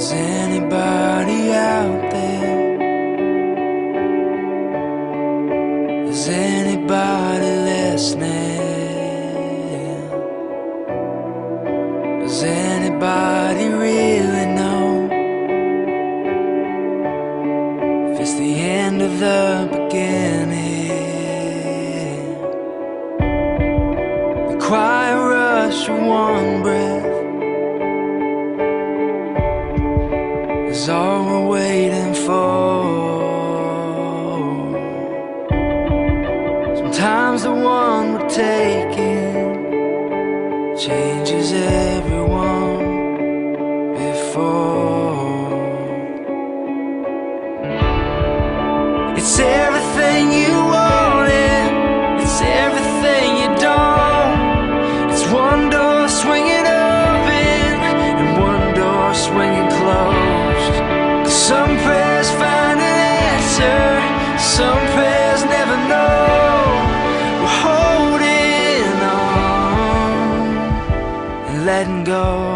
Is anybody out there? Is anybody listening? Does anybody really know if it's the end of the beginning? The quiet rush of one breath. Is all we're waiting for. Sometimes the one we're taking changes everyone before. It's everything you go.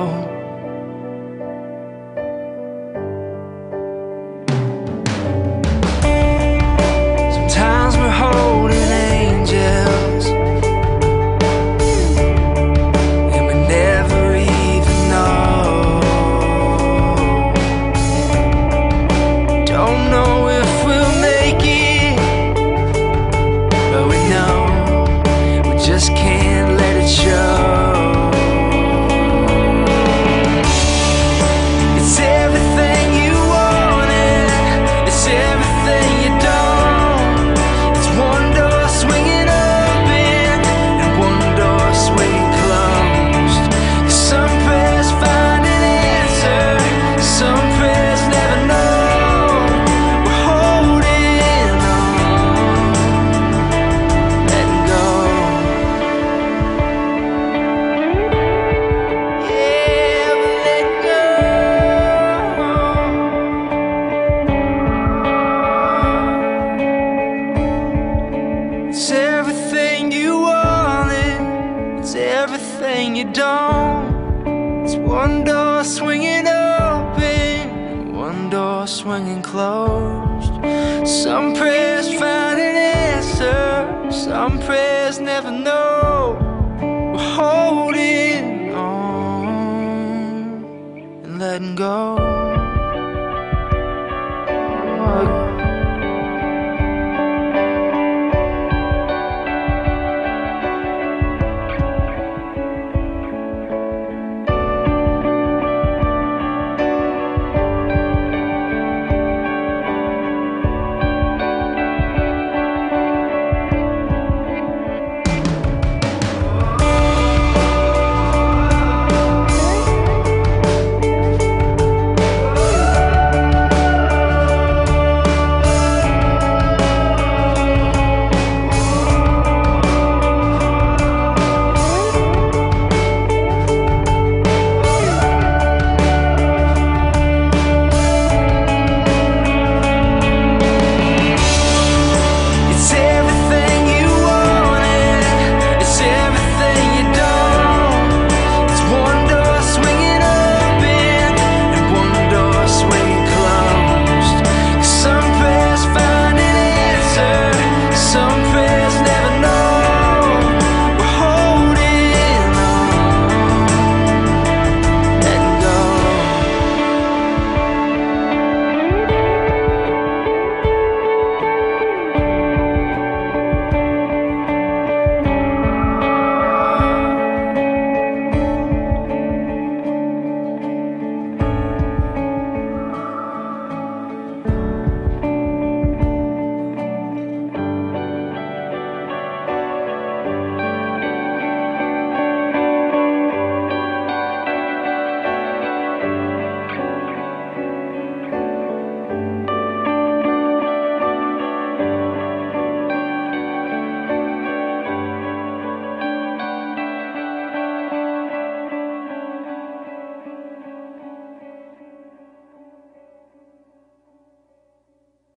Everything you don't. It's one door swinging open, one door swinging closed. Some prayers find an answer, some prayers never know. We're holding on and letting go.